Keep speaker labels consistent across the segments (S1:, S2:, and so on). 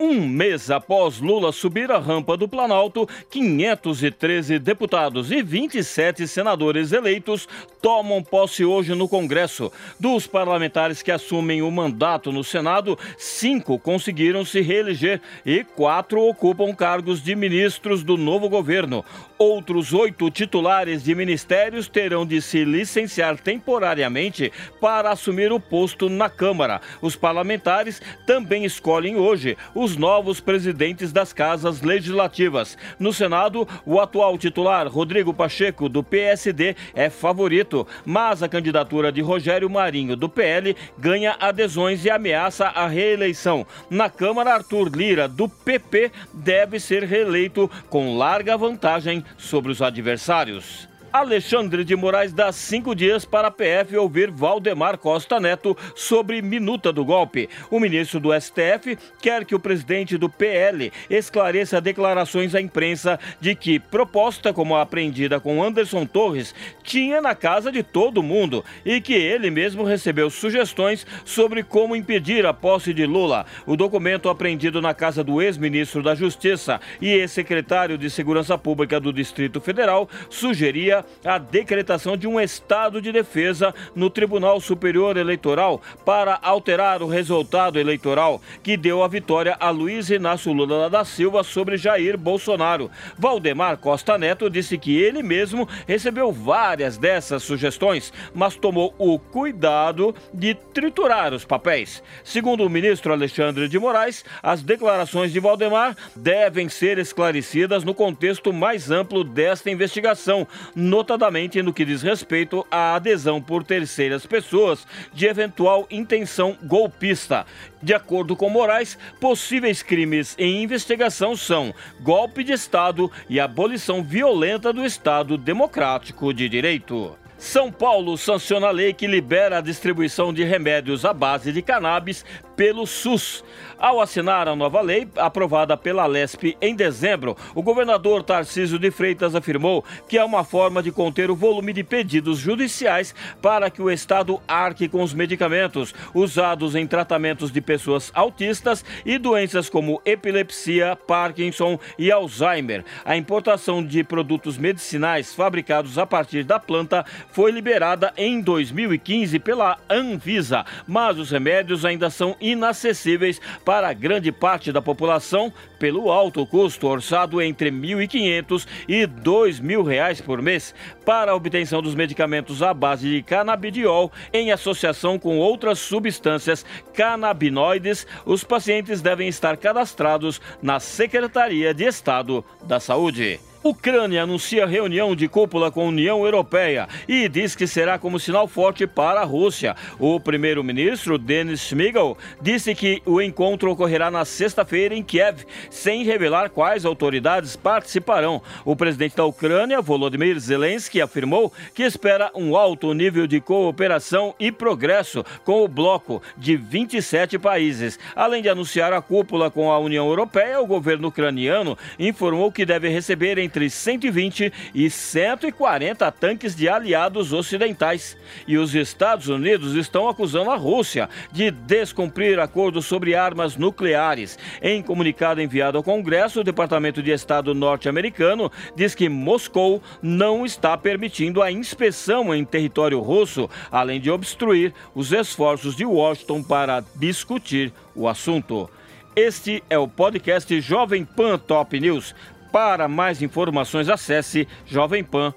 S1: Um mês após Lula subir a rampa do Planalto, 513 deputados e 27 senadores eleitos tomam posse hoje no Congresso. Dos parlamentares que assumem o mandato no Senado, cinco conseguiram se reeleger e quatro ocupam cargos de ministros do novo governo. Outros oito titulares de ministérios terão de se licenciar temporariamente para assumir o posto na Câmara. Os parlamentares também escolhem hoje os os novos presidentes das casas legislativas. No Senado, o atual titular, Rodrigo Pacheco, do PSD, é favorito, mas a candidatura de Rogério Marinho, do PL, ganha adesões e ameaça a reeleição. Na Câmara, Arthur Lira, do PP, deve ser reeleito com larga vantagem sobre os adversários. Alexandre de Moraes dá cinco dias para a PF ouvir Valdemar Costa Neto sobre minuta do golpe. O ministro do STF quer que o presidente do PL esclareça declarações à imprensa de que proposta como a apreendida com Anderson Torres tinha na casa de todo mundo e que ele mesmo recebeu sugestões sobre como impedir a posse de Lula. O documento apreendido na casa do ex-ministro da Justiça e ex-secretário de Segurança Pública do Distrito Federal sugeria a decretação de um estado de defesa no Tribunal Superior Eleitoral para alterar o resultado eleitoral que deu a vitória a Luiz Inácio Lula da Silva sobre Jair Bolsonaro. Valdemar Costa Neto disse que ele mesmo recebeu várias dessas sugestões, mas tomou o cuidado de triturar os papéis. Segundo o ministro Alexandre de Moraes, as declarações de Valdemar devem ser esclarecidas no contexto mais amplo desta investigação notadamente no que diz respeito à adesão por terceiras pessoas de eventual intenção golpista. De acordo com Moraes, possíveis crimes em investigação são golpe de Estado e abolição violenta do Estado Democrático de Direito. São Paulo sanciona a lei que libera a distribuição de remédios à base de cannabis pelo SUS. Ao assinar a nova lei, aprovada pela Lesp em dezembro, o governador Tarcísio de Freitas afirmou que é uma forma de conter o volume de pedidos judiciais para que o Estado arque com os medicamentos usados em tratamentos de pessoas autistas e doenças como epilepsia, Parkinson e Alzheimer. A importação de produtos medicinais fabricados a partir da planta foi liberada em 2015 pela Anvisa, mas os remédios ainda são inacessíveis para grande parte da população pelo alto custo orçado entre R$ 1.500 e 2.000 reais por mês para a obtenção dos medicamentos à base de canabidiol em associação com outras substâncias canabinoides. Os pacientes devem estar cadastrados na Secretaria de Estado da Saúde. Ucrânia anuncia reunião de cúpula com a União Europeia e diz que será como sinal forte para a Rússia. O primeiro-ministro Denis Schmigel disse que o encontro ocorrerá na sexta-feira em Kiev, sem revelar quais autoridades participarão. O presidente da Ucrânia, Volodymyr Zelensky, afirmou que espera um alto nível de cooperação e progresso com o bloco de 27 países. Além de anunciar a cúpula com a União Europeia, o governo ucraniano informou que deve receber em entre 120 e 140 tanques de aliados ocidentais. E os Estados Unidos estão acusando a Rússia de descumprir acordos sobre armas nucleares. Em comunicado enviado ao Congresso, o Departamento de Estado norte-americano diz que Moscou não está permitindo a inspeção em território russo, além de obstruir os esforços de Washington para discutir o assunto. Este é o podcast Jovem Pan Top News. Para mais informações, acesse jovempan.com.br.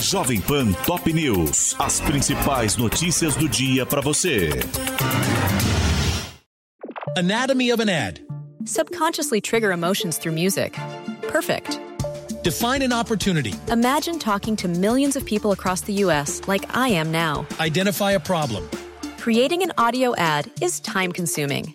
S2: Jovem Pan Top News. As principais notícias do dia para você.
S3: Anatomy of an ad.
S4: Subconsciously trigger emotions through music. Perfect.
S3: Define an opportunity.
S4: Imagine talking to millions of people across the U.S. like I am now.
S3: Identify a problem.
S4: Creating an audio ad is time consuming.